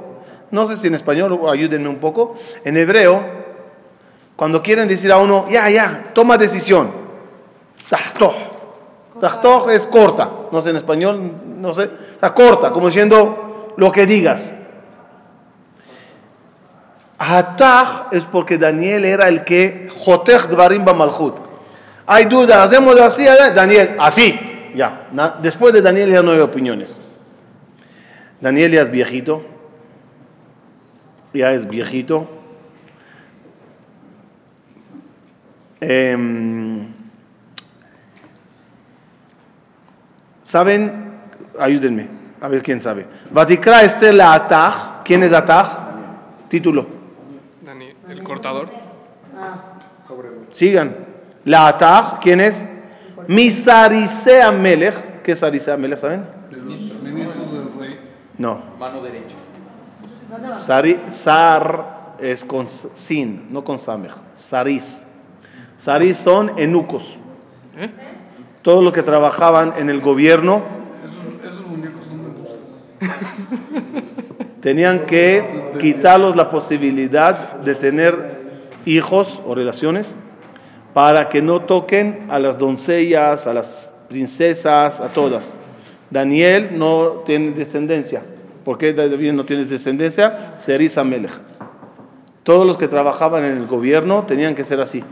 No sé si en español, ayúdenme un poco. En hebreo, cuando quieren decir a uno, ya, ya, toma decisión. Tahtoch. Tahtoch es corta. No sé en español, no sé. Está corta, como diciendo lo que digas. Hatach es porque Daniel era el que Jotech Dvarim Malchut. Hay dudas, hacemos así, Daniel, así, ya. Después de Daniel ya no hay opiniones. Daniel ya es viejito, ya es viejito. Em, ¿Saben? Ayúdenme, a ver quién sabe. Vatikra este la Atach. ¿Quién es Atach? Título. Dani, el cortador. Sigan. La Atach, ¿quién es? Misarisea Melech. ¿Qué es Sarisea Melech, saben? Ministros del rey. No. Mano derecha. Sari, sar es con sin, no con samech. Saris. Saris son enucos. ¿Eh? Todos los que trabajaban en el gobierno Esos, esos muñecos no me gustan. tenían que quitarlos la posibilidad de tener hijos o relaciones para que no toquen a las doncellas, a las princesas, a todas. Daniel no tiene descendencia. ¿Por qué David no tiene descendencia? Seris Amelech. Todos los que trabajaban en el gobierno tenían que ser así.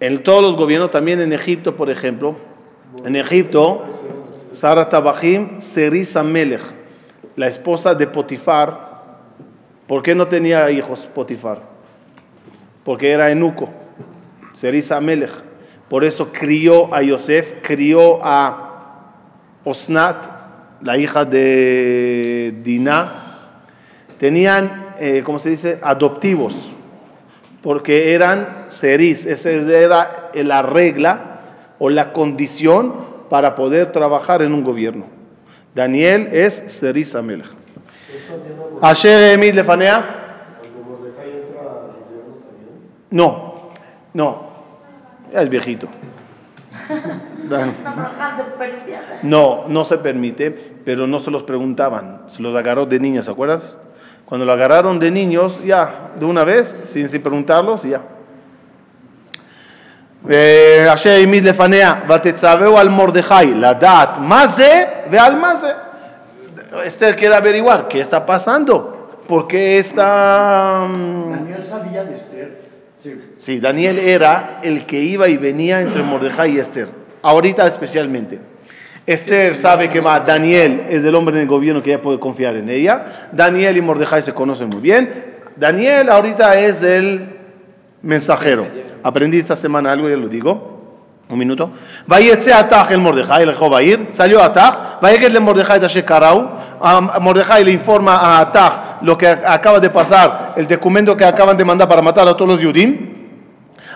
En todos los gobiernos, también en Egipto, por ejemplo, en Egipto, Sara Tabajim, Seris Amelech, la esposa de Potifar, ¿por qué no tenía hijos Potifar? Porque era enuco, Seris Amelech. Por eso crió a Yosef, crió a Osnat, la hija de Dinah. Tenían, eh, ¿cómo se dice?, adoptivos porque eran seris, esa era la regla o la condición para poder trabajar en un gobierno. Daniel es seris amelech. Asher Emid Lefanea. No, no, es viejito. No, no se permite, pero no se los preguntaban, se los agarró de niños, ¿se acuerdas? Cuando lo agarraron de niños, ya, de una vez, sin, sin preguntarlos, ya. אשר העמיד לפניה, ותצווהו al Mordejai, לדעת מה זה ועל מה זה. Esther quiere averiguar qué está pasando, por qué está... Daniel sabía de Esther. Sí. Sí, Daniel era el que iba y venía entre Mordejai y Esther, ahorita especialmente. Esther sabe que va, Daniel es el hombre en el gobierno que ella puede confiar en ella. Daniel y Mordejai se conocen muy bien. Daniel ahorita es el mensajero. Aprendí esta semana algo, ya lo digo. Un minuto. Vayetse Atach el Mordejai, el dejó ir. Salió Atach. Vayeket le Mordejai Tashe Karau. Mordejai le informa a Atach lo que acaba de pasar, el documento que acaban de mandar para matar a todos los Yudim.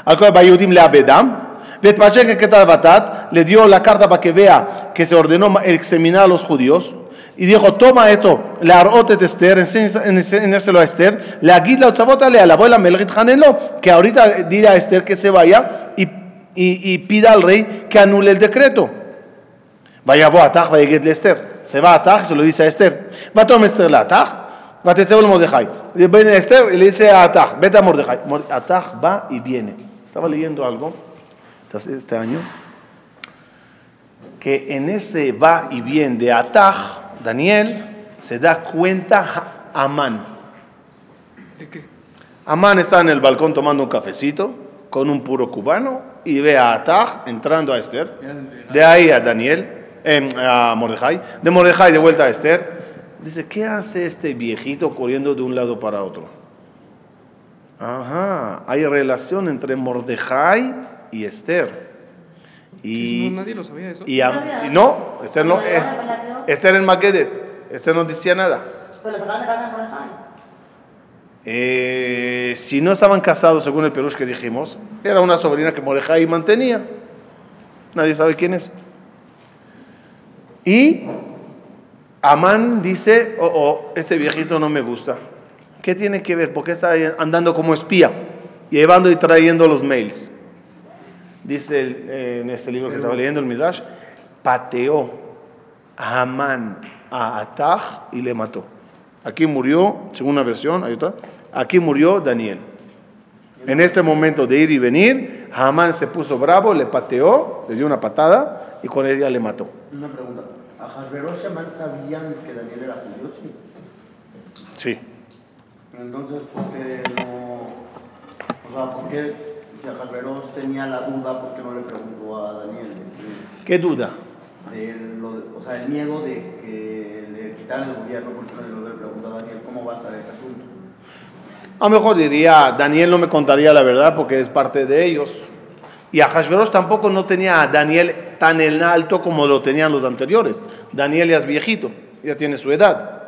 Al cual Yudim le abedam. Que le dio la carta para que vea que se ordenó examinar a los judíos. Y dijo, toma esto, le arrote de Esther, enséñaselo a Esther, le aguila le a la abuela Melchit Hanelo, que ahorita dirá a Esther que se vaya y, y, y pida al rey que anule el decreto. Vaya a Atach, vaya a Esther. Se va a Atach, se lo dice a Esther. Va a tomar Esther la Atach, va a tener el Mordejai. Viene a Esther y le dice a Atach, vete a Mordejai. Atach va y viene. Estaba leyendo algo este año, que en ese va y viene de Ataj, Daniel se da cuenta Amán. ¿De qué? Amán está en el balcón tomando un cafecito con un puro cubano y ve a Ataj entrando a Esther. De ahí a Daniel, eh, a Mordejai. De Mordejai de vuelta a Esther. Dice, ¿qué hace este viejito corriendo de un lado para otro? Ajá, hay relación entre Mordejai y Esther. Y, no, nadie lo sabía eso. Y, a, y no, Esther no, es, Esther en Magedet, Esther no decía nada. Pero se acaban de casar con eh, si no estaban casados, según el Perush que dijimos, era una sobrina que Mordejai mantenía. Nadie sabe quién es. Y Amán dice, oh, oh, este viejito no me gusta. ¿Qué tiene que ver? Porque está andando como espía, llevando y trayendo los mails dice eh, en este libro que estaba leyendo, el Midrash, pateó a Amán a Atach y le mató. Aquí murió, según una versión, hay otra, aquí murió Daniel. En este momento de ir y venir, Hamán se puso bravo, le pateó, le dio una patada y con ella le mató. Una pregunta, ¿a Hashverosh y Amán sabían que Daniel era judío? Sí. Sí. Pero entonces, ¿por qué no...? O sea, ¿por qué si Jalveros tenía la duda, ¿por qué no le preguntó a Daniel? ¿Qué duda? De lo, o sea, el miedo de que le quitaran el gobierno, ¿por qué no le preguntó a Daniel cómo va a estar ese asunto? A lo mejor diría, Daniel no me contaría la verdad porque es parte de ellos. Y a Hashverosh tampoco no tenía a Daniel tan en alto como lo tenían los anteriores. Daniel ya es viejito, ya tiene su edad.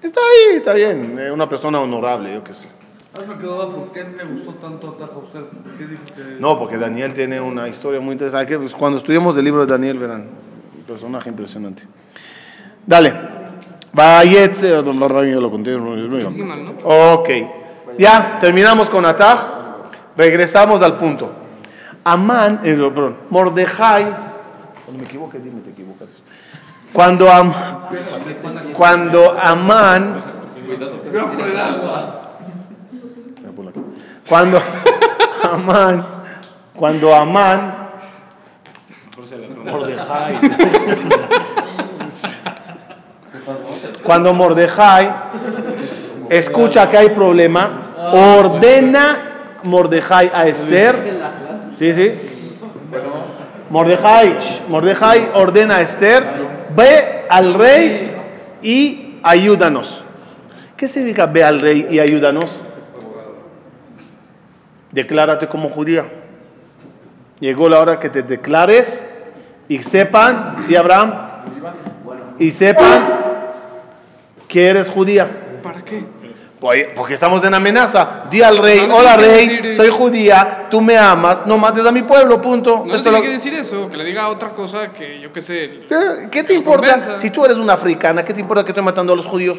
Está ahí, está bien, una persona honorable, yo qué sé. Hazme quedaba por qué me gustó tanto Ataja a usted. ¿Qué dijo que... No, porque Daniel tiene una historia muy interesante. Pues, cuando estudiemos el libro de Daniel verán. Un personaje impresionante. Dale. Bayet. lo conté. Ok. Ya, terminamos con Ataj. Regresamos al punto. Amán, eh, perdón, Mordejai. Cuando me equivoque, dime, te equivocas. Cuando, am, cuando Amán. Cuando Amán, cuando Amán, Mordejai. Cuando Mordejai escucha que hay problema, ordena Mordejai a Esther. Sí, sí. Mordejai, Mordejai ordena a Esther, ve al rey y ayúdanos. ¿Qué significa ve al rey y ayúdanos? Declárate como judía. Llegó la hora que te declares y sepan, sí, Abraham, y sepan que eres judía. ¿Para qué? Pues, Porque estamos en amenaza. Di al rey, No hola rey, decir- soy judía, tú me amas, no mates a mi pueblo, punto. No Esto tiene lo- que decir eso, que le diga otra cosa que yo qué sé. ¿Qué- ¿Qué te importa? convenza. Si tú eres una africana, ¿qué te importa que estoy matando a los judíos?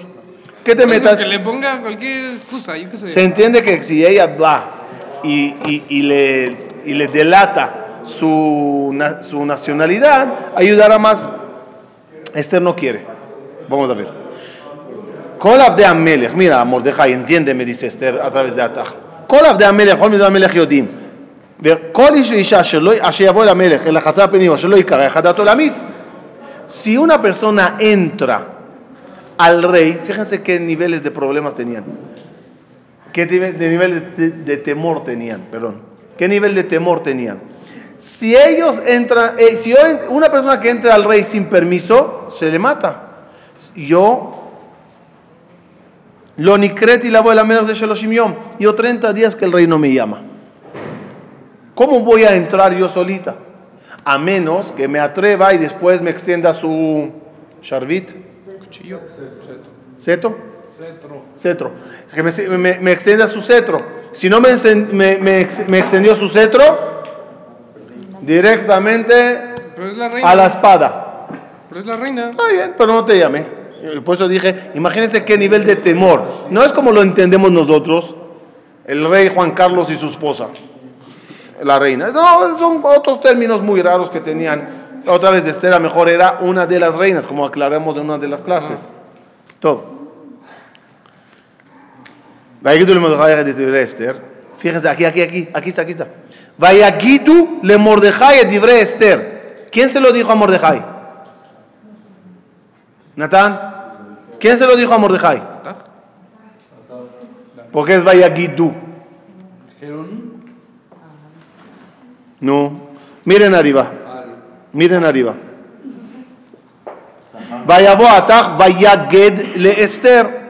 ¿Qué te Por eso, metas? que le ponga cualquier excusa, yo qué sé. Se entiende que si ella va y, y- y le, y le delata su, na- su nacionalidad, ayudará más. Esther no quiere. Vamos a ver. Kolab de Amelech, mira, Mordejai, entiende, me dice Esther a través de Atach. Kolab de Amelech, כל מיני המלך יודעים. וכל איש ואישה שלא, אשר יבוא אל המלך, אל החצר הפנימי, או שלא יקרא אחד דעתו להמית. Si una persona entra al rey, fíjense qué niveles de problemas tenían. ¿Qué nivel de, nivel de, de temor tenían? Perdón. ¿Qué nivel de temor tenían? Si ellos entran, eh, si yo una persona que entra al rey sin permiso, se le mata. Yo, lo nicreti la voy a menos de Sheloshim Yom. Yo 30 días que el rey no me llama. ¿Cómo voy a entrar yo solita? A menos que me atreva y después me extienda su sharvit. Cuchillo. ¿Ceto? Cetro. Que me, me- me extienda su cetro. Si no me, me, me ex- me extendió su cetro, directamente la reina. a la espada. Pero es la reina. Está bien, pero no te llamé. Por eso dije, imagínense qué nivel de temor. No es como lo entendemos nosotros, el rey Juan Carlos y su esposa, la reina. No, son otros términos muy raros que tenían. Otra vez, Esther a lo mejor era una de las reinas, como aclaramos en una de las clases. Todo. ויגידו למרדכי את דברי אסתר, fíjense aquí, aquí, aquí, aquí está, aquí está. ויגידו למרדכי את דברי אסתר. ¿Quién se lo dijo a Mordejai? Natán. ¿Quién se lo dijo a Mordejai? Porque es Vayagidu. No. Miren arriba. Miren arriba. Vayabo Atach Vayaged le Esther.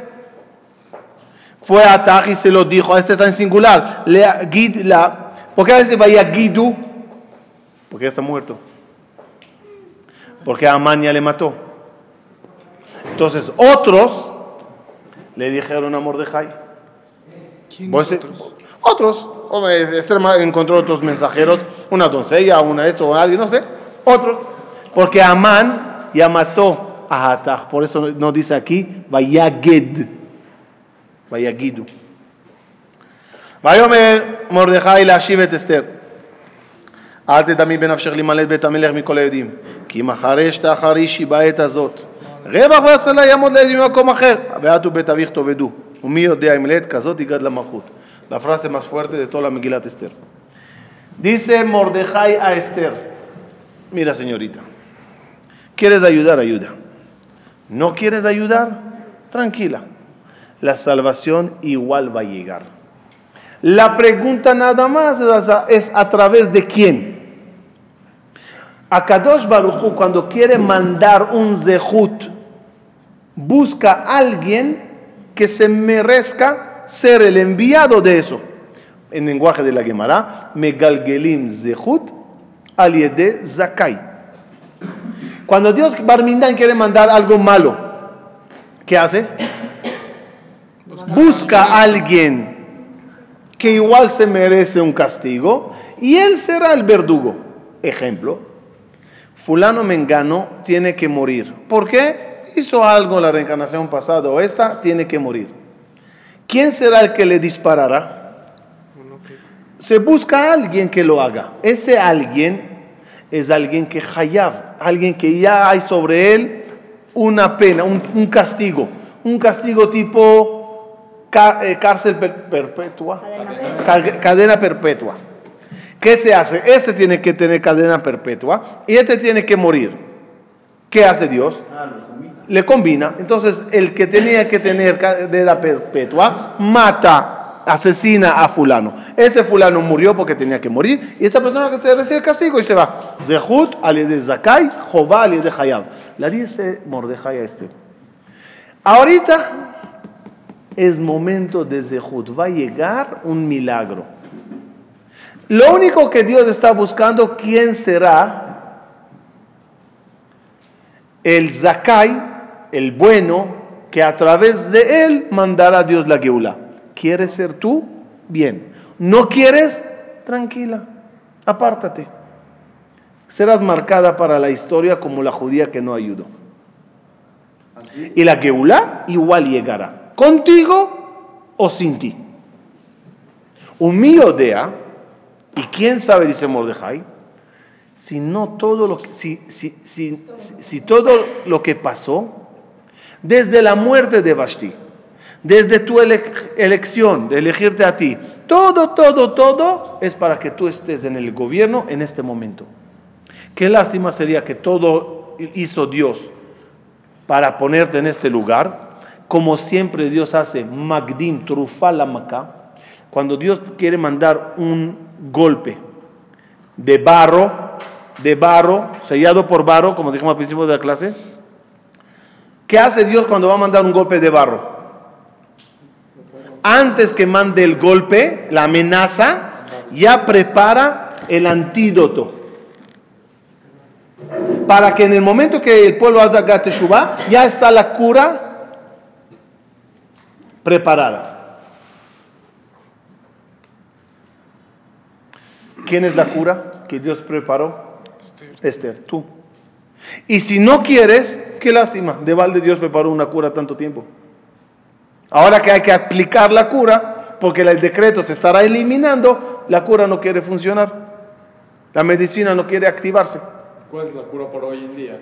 Fue a Atach y se lo dijo. Este está en singular. Le gid la. ¿Por qué dice Vayagidu? Porque ya está muerto. Porque Amán ya le mató. Entonces, otros le dijeron a Mordejai. ¿Quién Vos-? Otros. Hombre, Esther encontró otros mensajeros, una doncella, una esto, o alguien, no sé. Otros. Porque Amán ya mató a Hatach. Por eso no dice aquí, Vayaged. Vayagidu. ויאמר מרדכי להשיב את אסתר. אל תדמי בנפשך להימלט בית המלך מכל היהודים, כי אחריש תחרישי בעת הזאת. רווח והצלה יעמוד לידי במקום אחר, ואת ובית אביך תאבדו. ומי יודע אם לעת כזאת יגד למלכות. La frase más fuerte de toda la Megilat Esther. Dice Mordejai a Esther, mira señorita, ¿quieres ayudar? Ayuda. ¿No quieres ayudar? Tranquila. La salvación igual va a llegar. La pregunta nada más es a, través de quién. A Kadosh Baruchu cuando quiere mandar un zehut, busca a alguien que se merezca ser el enviado de eso. En lenguaje de la Gemara, Megalgelim zehut al yede zakai. Cuando Dios Barmindan quiere mandar algo malo, ¿qué hace? Busca a alguien que igual se merece un castigo y él será el verdugo. Ejemplo, fulano mengano tiene que morir. ¿Por qué? Hizo algo la reencarnación pasada o esta, tiene que morir. ¿Quién será el que le disparará? Se busca a alguien que lo haga. Ese alguien es alguien que hayab, alguien que ya hay sobre él una pena, un, un castigo. Un castigo tipo cárcel per- perpetua, Ca- cadena perpetua. ¿Qué se hace? Este tiene que tener cadena perpetua y este tiene que morir. ¿Qué hace Dios? Ah, los combina. Le combina. Entonces, el que tenía que tener cadena perpetua mata, asesina a fulano. Ese fulano murió porque tenía que morir y esta persona que se recibe el castigo y se va. Zehut al de Zakai, Jová al de Hayab. La dice Mordejai a este. Ahorita es momento de Zehut. Va a llegar un milagro. Lo único que Dios está buscando, ¿quién será? El Zakai, el bueno, que a través de él mandará Dios la Geula. ¿Quieres ser tú? Bien. ¿No quieres? Tranquila. Apártate. Serás marcada para la historia como la judía que no ayudó. Y la Geula igual llegará. Contigo o sin ti. Miodea ¿Y quién sabe, dice Mordejai? Si no todo lo que, si, si, si, si todo lo que pasó, desde la muerte de Vashti, desde tu elección de elegirte a ti, todo, todo, todo es para que tú estés en el gobierno en este momento. Qué lástima sería que todo hizo Dios para ponerte en este lugar, como siempre Dios hace, Magdim, Trufalamaka, cuando Dios quiere mandar un golpe de barro, de barro, sellado por barro, como dijimos al principio de la clase. ¿Qué hace Dios cuando va a mandar un golpe de barro? Antes que mande el golpe, la amenaza, ya prepara el antídoto. Para que en el momento que el pueblo haga Gateshuvah, ya está la cura preparada. ¿Quién es la cura que Dios preparó? Esther, tú. Y si no quieres, qué lástima, de balde Dios preparó una cura tanto tiempo. Ahora que hay que aplicar la cura, porque el decreto se estará eliminando, la cura no quiere funcionar. La medicina no quiere activarse. ¿Cuál es la cura por hoy en día?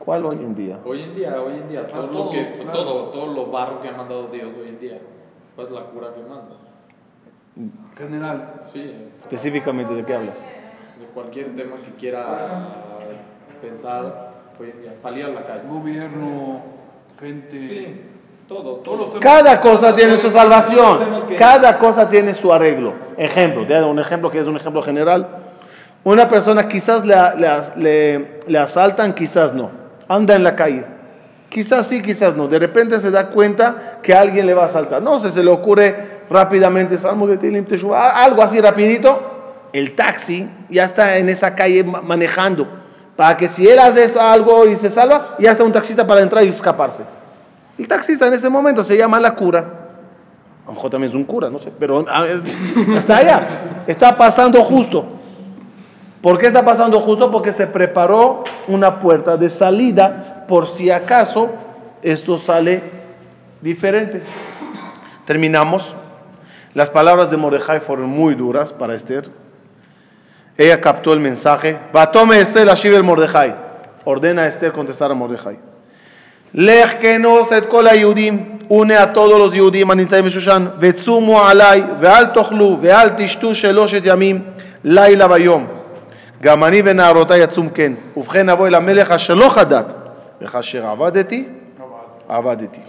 ¿Cuál hoy en día? Hoy en día, hoy en día, todo, lo, todo, que, claro. todo, todo lo barro que ha mandado Dios hoy en día. ¿Cuál es la cura que manda? General. Sí, Específicamente de qué hablas. de cualquier tema que quiera pensar hoy en día. Salir a la calle. Gobierno, gente. Sí, todo, todos los temas. Cada cosa tiene su salvación. que- Cada cosa tiene su arreglo. Ejemplo, te un ejemplo que es un ejemplo general. Una persona quizás le, le- le- le asaltan, quizás no. Anda en la calle. Quizás sí, quizás no. De repente se da cuenta que alguien le va a asaltar. No sé, se le ocurre rápidamente, Salmo de Tilim algo así rapidito. El taxi ya está en esa calle ma- manejando. Para que si él hace esto, algo y se salva, ya está un taxista para entrar y escaparse. El taxista en ese momento se llama la cura. A lo mejor también es un cura, no sé, pero a ver, está allá. Está pasando justo. ¿Por qué está pasando justo? Porque se preparó una puerta de salida por si acaso esto sale diferente. Terminamos. Las palabras de Mordejai fueron muy duras para Esther. Ella captó el mensaje. Batome Esther la el Mordejai. Ordena a Esther contestar a Mordejai. Lech kenos et kol ayudim. Une a todos los yudim anitzaim shushan. Vetzumu alay. Veal tochlu. Veal tishtu sheloshet yamim. Laila bayom. גם אני ונערותי יצום כן. ובכן אבוא אל המלך אשר לא חדת, וכאשר עבדתי, עבדתי.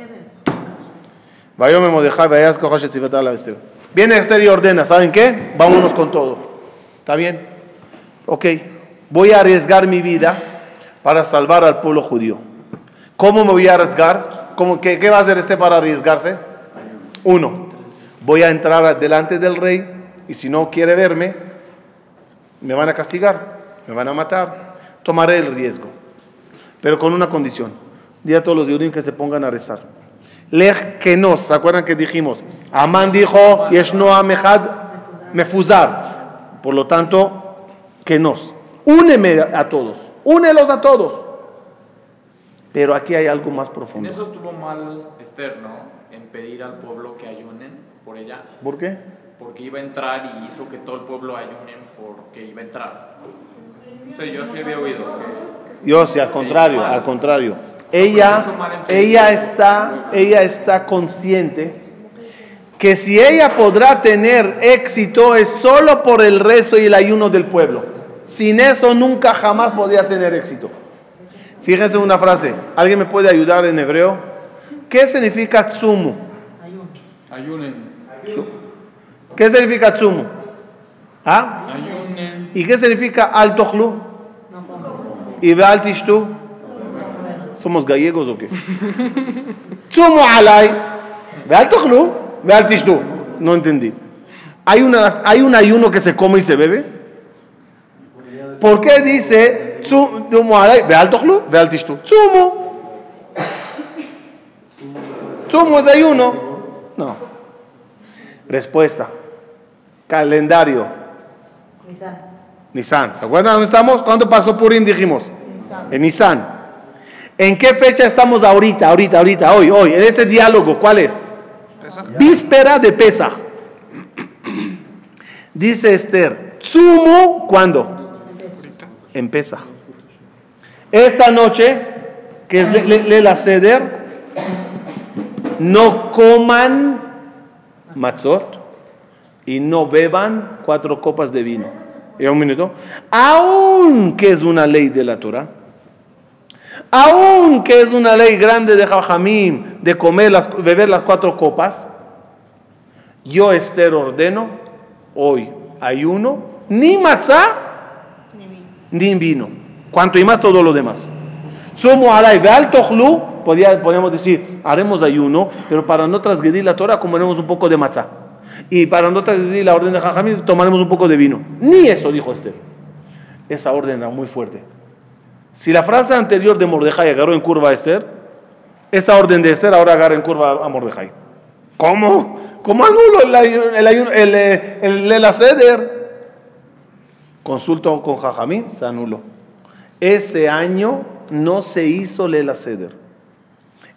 ויאמר מרדכי ויעש כוחה שציוותה עליו אסתר. Viene Esther y ordena, ¿saben qué? Vámonos con todo. ¿Está bien? Ok, voy a arriesgar mi vida para salvar al pueblo judío. ¿Cómo me voy a arriesgar? ¿Cómo, qué, qué va a hacer este para arriesgarse? Uno, voy a entrar delante del rey y si no quiere verme, me van a castigar, me van a matar. Tomaré el riesgo, pero con una condición. Di a todos los judíos que se pongan a rezar. Lech que nos, ¿se acuerdan que dijimos? Amán dijo, Yeshno Amehad Mefuzar. Por lo tanto, que nos. Úneme a todos, únelos a todos. Pero aquí hay algo más En profundo. eso estuvo mal Esther, ¿no? En pedir al pueblo que ayunen por ella. ¿Por qué? Porque iba a entrar y hizo que todo el pueblo ayunen porque iba a entrar. No sé, yo sí había oído. que- Yo sí, al contrario, al contrario. Ella, ella, está, ella está consciente que si ella podrá tener éxito es solo por el rezo y el ayuno del pueblo. Sin eso nunca jamás podría tener éxito. Fíjense una frase. ¿Alguien me puede ayudar en hebreo? ¿Qué significa tsumu? Ayunen. ¿Qué significa tsumu? ¿Ah? ¿Y qué significa al tochlu? ¿Y tishtu? ¿Somos gallegos o qué? Tsumu alay. Veal tishtu. No entendí. ¿Hay, una, ¿Hay un ayuno que se come y se bebe? ¿Por qué dice tsumu alay? Veal tishtu. Tsumu. ¿Tsumu es ayuno? No. Respuesta. Calendario. Nisan. ¿Se acuerdan dónde estamos? ¿Cuándo pasó Purim dijimos? En Nisan. ¿En qué fecha estamos ahorita, ahorita, ahorita, hoy, hoy? En este diálogo, ¿cuál es? Pesaj. Víspera de Pesach. Dice Esther, Tsumu, ¿cuándo? En Pesach. Esta noche, que es le- le- Lela Seder, no coman matzot y no beban cuatro copas de vino. ¿Y un minuto? Aunque es una ley de la Torah, aunque es una ley grande de Jajamim de comer las, beber las cuatro copas, yo Esther ordeno hoy ayuno, ni matzá, ni vino. Cuanto y más todo lo demás. Sumo alay veal podía- podríamos decir, haremos ayuno, pero para no transgredir la Torah comeremos un poco de matzá. Y para no transgredir la orden de Jajamim tomaremos un poco de vino. Ni eso dijo Esther. Esa orden era muy fuerte. Si la frase anterior de Mordejai agarró en curva a Esther, esa orden de Esther ahora agarra en curva a Mordejai. ¿Cómo? ¿Cómo anulo el ayuno, el, el, eh, el, el? Consulto con Jajamín, se anuló. Ese año no se hizo Lel Aseder.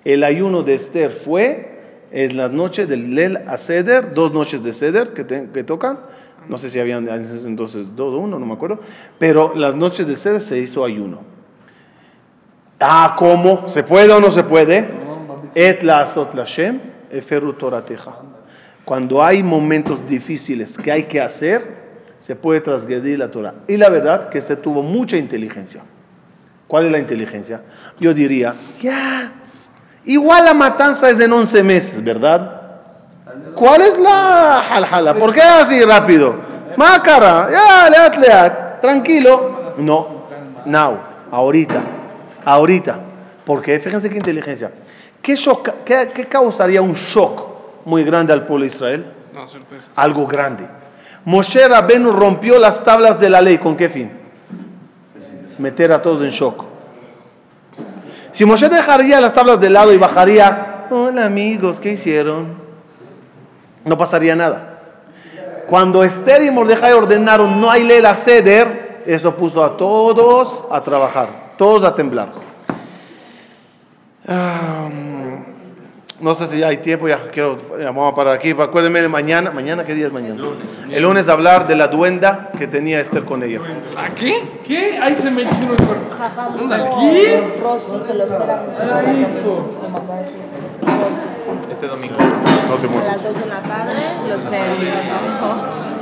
El ayuno de Esther fue en las noches del Lel Aseder, dos noches de Seder que, que tocan. No sé si habían entonces dos o uno, no me acuerdo. Pero las noches de Seder se hizo ayuno. Ah, ¿cómo? ¿Se puede o no se puede? Et la Lashem, eferu. Cuando hay momentos difíciles que hay que hacer, se puede transgredir la Torah. Y la verdad que se tuvo mucha inteligencia. ¿Cuál es la inteligencia? Yo diría, ya, igual la matanza es en 11 meses, ¿verdad? ¿Cuál es la jaljala? ¿Por qué así rápido? Mácara, ya, leat, leat, tranquilo. No, now, ahorita, ahorita. Porque fíjense qué inteligencia. ¿Qué, shock- qué- qué causaría un shock muy grande al pueblo de Israel? No. Algo grande. Moshe Rabenu rompió las tablas de la ley. ¿Con qué fin? Meter a todos en shock. Si Moshe dejaría las tablas de lado y bajaría, hola amigos, ¿qué hicieron? No pasaría nada. Cuando Esther y Mordejai ordenaron no hay ley la ceder, eso puso a todos a trabajar, todos a temblar. Ah, no sé si ya hay tiempo, ya quiero, ya vamos a parar aquí. Acuérdenme mañana, mañana, ¿qué día es mañana? El lunes hablar de la duenda que tenía Esther con ella. ¿A qué? ¿Qué? Ahí se me hicieron el cuerpo. Dijo ¿Qué? Rosy, que lo esperamos. Rosy. Este domingo. No te A las 2 de la tarde lo esperamos.